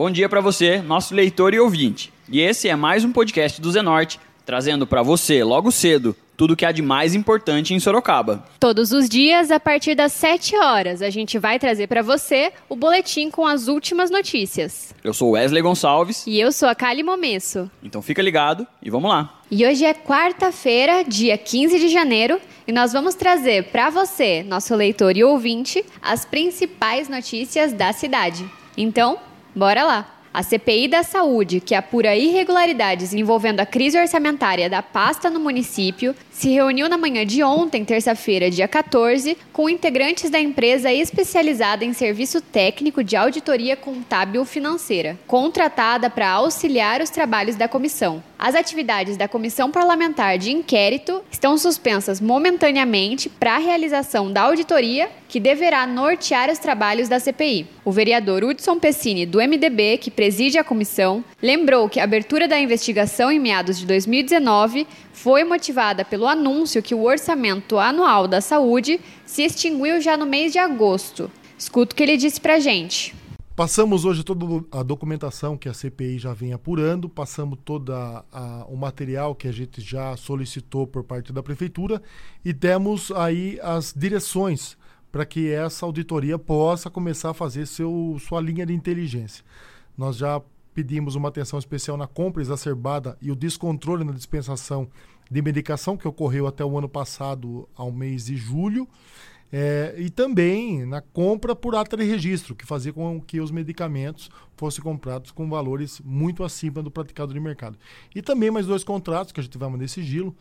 Bom dia para você, nosso leitor e ouvinte. E esse é mais um podcast do Zenorte, trazendo para você, logo cedo, tudo que há de mais importante em Sorocaba. Todos os dias, a partir das 7 horas, a gente vai trazer para você o boletim com as últimas notícias. Eu sou Wesley Gonçalves. E eu sou a Kali Momesso. Então fica ligado e vamos lá. E hoje é quarta-feira, dia 15 de janeiro, e nós vamos trazer para você, nosso leitor e ouvinte, as principais notícias da cidade. Então, bora lá! A CPI da Saúde, que apura irregularidades envolvendo a crise orçamentária da pasta no município, se reuniu na manhã de ontem, terça-feira, dia 14, com integrantes da empresa especializada em serviço técnico de auditoria contábil financeira, contratada para auxiliar os trabalhos da comissão. As atividades da Comissão Parlamentar de Inquérito estão suspensas momentaneamente para a realização da auditoria, que deverá nortear os trabalhos da CPI. O vereador Hudson Pessini, do MDB, que preside a comissão, lembrou que a abertura da investigação em meados de 2019 foi motivada pelo anúncio que o orçamento anual da saúde se extinguiu já no mês de agosto. Escuta o que ele disse para gente. Passamos hoje toda a documentação que a CPI já vem apurando, passamos todo o material que a gente já solicitou por parte da Prefeitura e temos aí as direções para que essa auditoria possa começar a fazer seu, sua linha de inteligência. Nós já pedimos uma atenção especial na compra exacerbada e o descontrole na dispensação de medicação que ocorreu até o ano passado, ao mês de julho. É, e também na compra por ata de registro, que fazia com que os medicamentos fossem comprados com valores muito acima do praticado de mercado. E também mais dois contratos que a gente vai manter sigilo,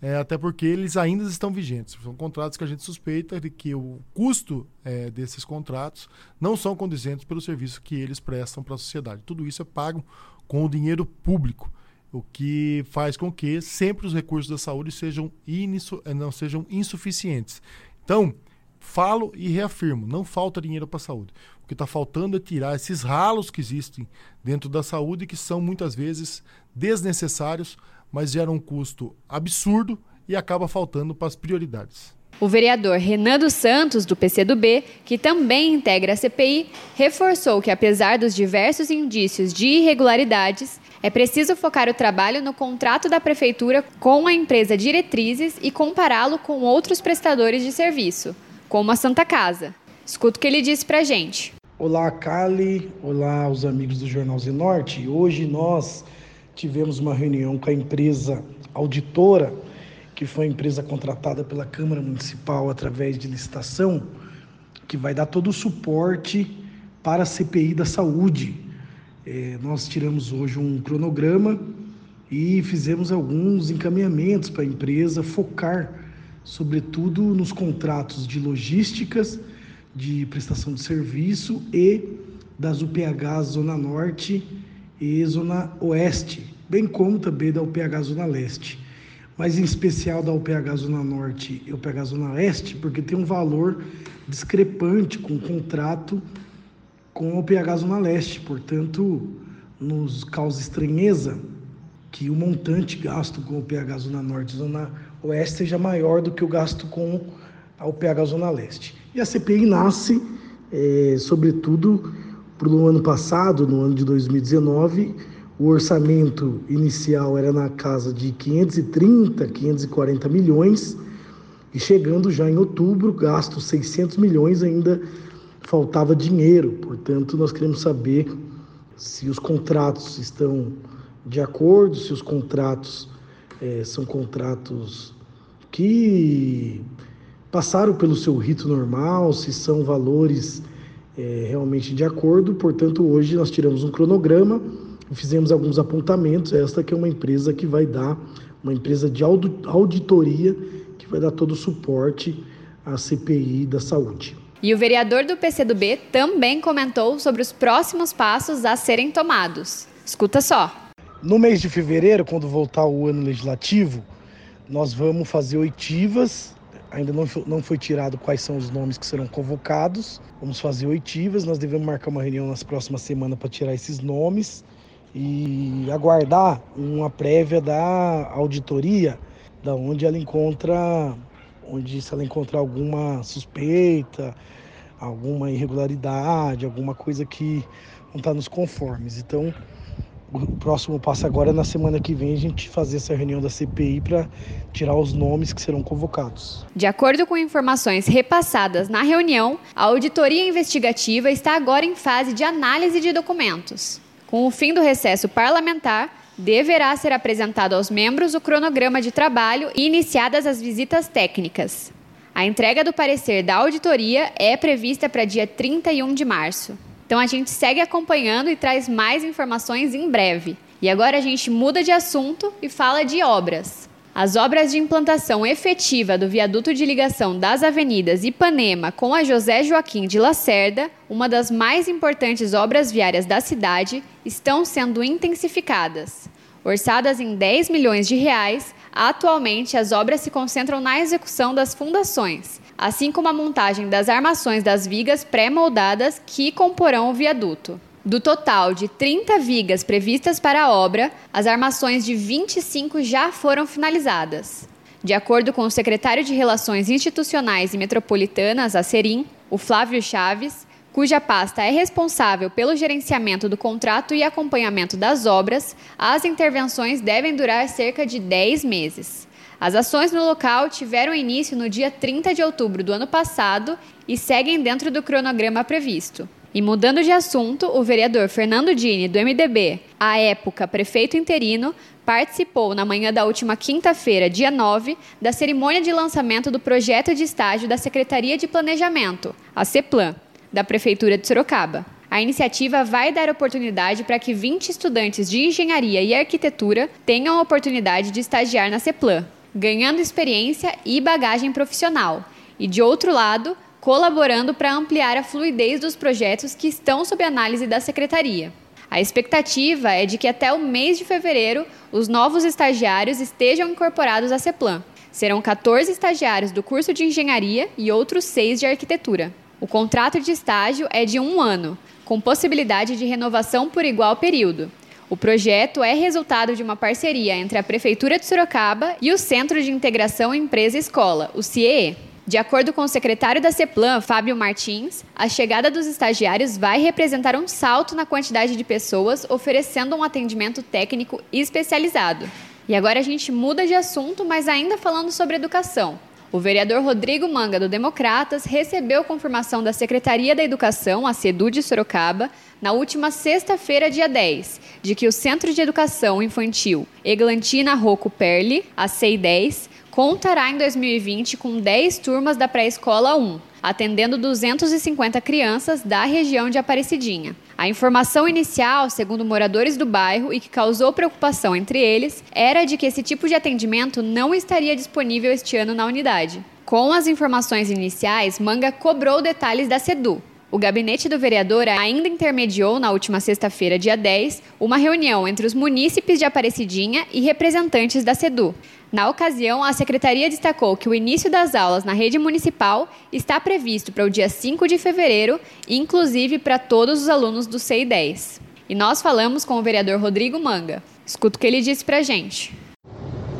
é, até porque eles ainda estão vigentes. São contratos que a gente suspeita de que o custo é, desses contratos não são condizentes pelo serviço que eles prestam para a sociedade. Tudo isso é pago com o dinheiro público o que faz com que sempre os recursos da saúde sejam, eh, não sejam insuficientes. Então, falo e reafirmo: não falta dinheiro para a saúde. O que está faltando é tirar esses ralos que existem dentro da saúde, que são muitas vezes desnecessários, mas geram um custo absurdo e acaba faltando para as prioridades. O vereador Renan dos Santos, do PCdoB, que também integra a CPI, reforçou que, apesar dos diversos indícios de irregularidades, é preciso focar o trabalho no contrato da Prefeitura com a empresa Diretrizes e compará-lo com outros prestadores de serviço, como a Santa Casa. Escuta o que ele disse para a gente. Olá, Kali. Olá, os amigos do Jornal Zenorte. Hoje nós tivemos uma reunião com a empresa auditora que foi a empresa contratada pela Câmara Municipal através de licitação, que vai dar todo o suporte para a CPI da saúde. É, nós tiramos hoje um cronograma e fizemos alguns encaminhamentos para a empresa focar, sobretudo, nos contratos de logísticas, de prestação de serviço e das UPH Zona Norte e Zona Oeste, bem como também da UPH Zona Leste mas em especial da UPH Zona Norte e UPH Zona Oeste, porque tem um valor discrepante com o contrato com a UPH Zona Leste. Portanto, nos causa estranheza que o montante gasto com a UPH Zona Norte e Zona Oeste seja maior do que o gasto com a UPH Zona Leste. E a CPI nasce, é, sobretudo, para o ano passado, no ano de 2019, o orçamento inicial era na casa de 530, 540 milhões, e chegando já em outubro, gasto 600 milhões, ainda faltava dinheiro. Portanto, nós queremos saber se os contratos estão de acordo, se os contratos é, são contratos que passaram pelo seu rito normal, se são valores é, realmente de acordo. Portanto, hoje nós tiramos um cronograma fizemos alguns apontamentos. Esta que é uma empresa que vai dar, uma empresa de auditoria que vai dar todo o suporte à CPI da saúde. E o vereador do PCdoB também comentou sobre os próximos passos a serem tomados. Escuta só. No mês de fevereiro, quando voltar o ano legislativo, nós vamos fazer oitivas. Ainda não foi, não foi tirado quais são os nomes que serão convocados. Vamos fazer oitivas. Nós devemos marcar uma reunião nas próximas semanas para tirar esses nomes e aguardar uma prévia da auditoria, da onde ela encontra, onde se ela encontrar alguma suspeita, alguma irregularidade, alguma coisa que não está nos conformes. Então, o próximo passo agora é na semana que vem a gente fazer essa reunião da CPI para tirar os nomes que serão convocados. De acordo com informações repassadas na reunião, a auditoria investigativa está agora em fase de análise de documentos. Com o fim do recesso parlamentar, deverá ser apresentado aos membros o cronograma de trabalho e iniciadas as visitas técnicas. A entrega do parecer da auditoria é prevista para dia 31 de março. Então a gente segue acompanhando e traz mais informações em breve. E agora a gente muda de assunto e fala de obras. As obras de implantação efetiva do viaduto de ligação das avenidas Ipanema com a José Joaquim de Lacerda, uma das mais importantes obras viárias da cidade, estão sendo intensificadas. Orçadas em 10 milhões de reais, atualmente as obras se concentram na execução das fundações, assim como a montagem das armações das vigas pré-moldadas que comporão o viaduto. Do total de 30 vigas previstas para a obra, as armações de 25 já foram finalizadas. De acordo com o secretário de Relações Institucionais e Metropolitanas, a Serim, o Flávio Chaves, cuja pasta é responsável pelo gerenciamento do contrato e acompanhamento das obras, as intervenções devem durar cerca de 10 meses. As ações no local tiveram início no dia 30 de outubro do ano passado e seguem dentro do cronograma previsto. E mudando de assunto, o vereador Fernando Dini, do MDB, à época prefeito interino, participou na manhã da última quinta-feira, dia 9, da cerimônia de lançamento do projeto de estágio da Secretaria de Planejamento, a CEPLAN, da Prefeitura de Sorocaba. A iniciativa vai dar oportunidade para que 20 estudantes de engenharia e arquitetura tenham a oportunidade de estagiar na CEPLAN, ganhando experiência e bagagem profissional, e de outro lado, colaborando para ampliar a fluidez dos projetos que estão sob análise da secretaria. A expectativa é de que até o mês de fevereiro os novos estagiários estejam incorporados à CEPLAN. Serão 14 estagiários do curso de engenharia e outros seis de arquitetura. O contrato de estágio é de um ano, com possibilidade de renovação por igual período, o projeto é resultado de uma parceria entre a Prefeitura de Sorocaba e o Centro de Integração Empresa-Escola, o CIEE. De acordo com o secretário da CEPLAN, Fábio Martins, a chegada dos estagiários vai representar um salto na quantidade de pessoas oferecendo um atendimento técnico especializado. E agora a gente muda de assunto, mas ainda falando sobre educação. O vereador Rodrigo Manga, do Democratas, recebeu confirmação da Secretaria da Educação, a SEDU de Sorocaba, na última sexta-feira, dia 10, de que o Centro de Educação Infantil Eglantina Rocco Perli, a CEI-10, contará em 2020 com 10 turmas da pré-escola 1, atendendo 250 crianças da região de Aparecidinha. A informação inicial, segundo moradores do bairro e que causou preocupação entre eles, era de que esse tipo de atendimento não estaria disponível este ano na unidade. Com as informações iniciais, Manga cobrou detalhes da SEDU, o gabinete do vereador ainda intermediou, na última sexta-feira, dia 10, uma reunião entre os munícipes de Aparecidinha e representantes da SEDU. Na ocasião, a secretaria destacou que o início das aulas na rede municipal está previsto para o dia 5 de fevereiro, inclusive para todos os alunos do CI10. E nós falamos com o vereador Rodrigo Manga. Escuta o que ele disse para a gente.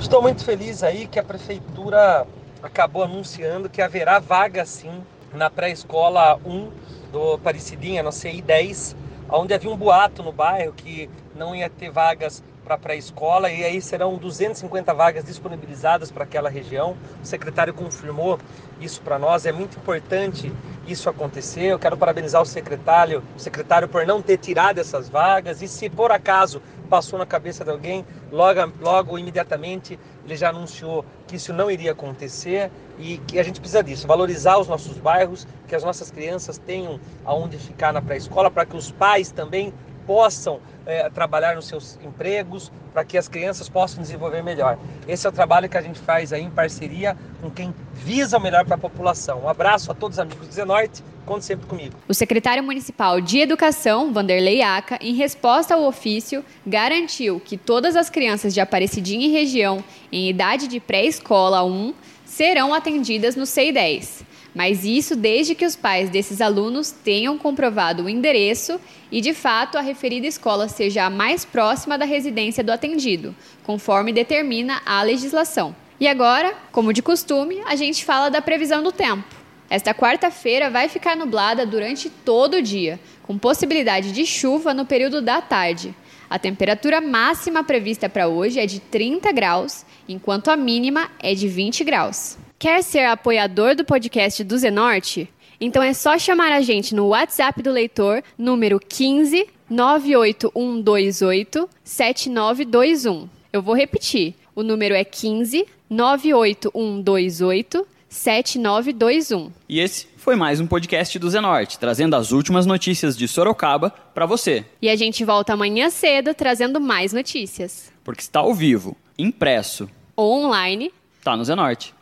Estou muito feliz aí que a prefeitura acabou anunciando que haverá vaga sim na pré-escola 1 do Parecidinha, no CI 10, onde havia um boato no bairro que não ia ter vagas para pré-escola e aí serão 250 vagas disponibilizadas para aquela região. O secretário confirmou isso para nós, é muito importante isso acontecer. Eu quero parabenizar o secretário, o secretário por não ter tirado essas vagas e se por acaso passou na cabeça de alguém, logo, logo imediatamente ele já anunciou que isso não iria acontecer e que a gente precisa disso, valorizar os nossos bairros, que as nossas crianças tenham aonde ficar na pré-escola, para que os pais também possam é, trabalhar nos seus empregos, para que as crianças possam desenvolver melhor. Esse é o trabalho que a gente faz aí em parceria com quem visa o melhor para a população. Um abraço a todos os amigos do Zenorte, conte sempre comigo. O secretário municipal de Educação, Vanderlei Aca, em resposta ao ofício, garantiu que todas as crianças de Aparecidinha e região em idade de pré-escola 1 serão atendidas no CI10 mas isso desde que os pais desses alunos tenham comprovado o endereço e, de fato, a referida escola seja a mais próxima da residência do atendido, conforme determina a legislação. E agora, como de costume, a gente fala da previsão do tempo. Esta quarta-feira vai ficar nublada durante todo o dia, com possibilidade de chuva no período da tarde. A temperatura máxima prevista para hoje é de 30 graus, enquanto a mínima é de 20 graus. Quer ser apoiador do podcast do Zenorte? Então é só chamar a gente no WhatsApp do leitor, número 15 98128 7921. Eu vou repetir. O número é 15 98128 7921. E esse foi mais um podcast do Zenorte, trazendo as últimas notícias de Sorocaba para você. E a gente volta amanhã cedo trazendo mais notícias. Porque está ao vivo, impresso ou online, tá no Zenorte.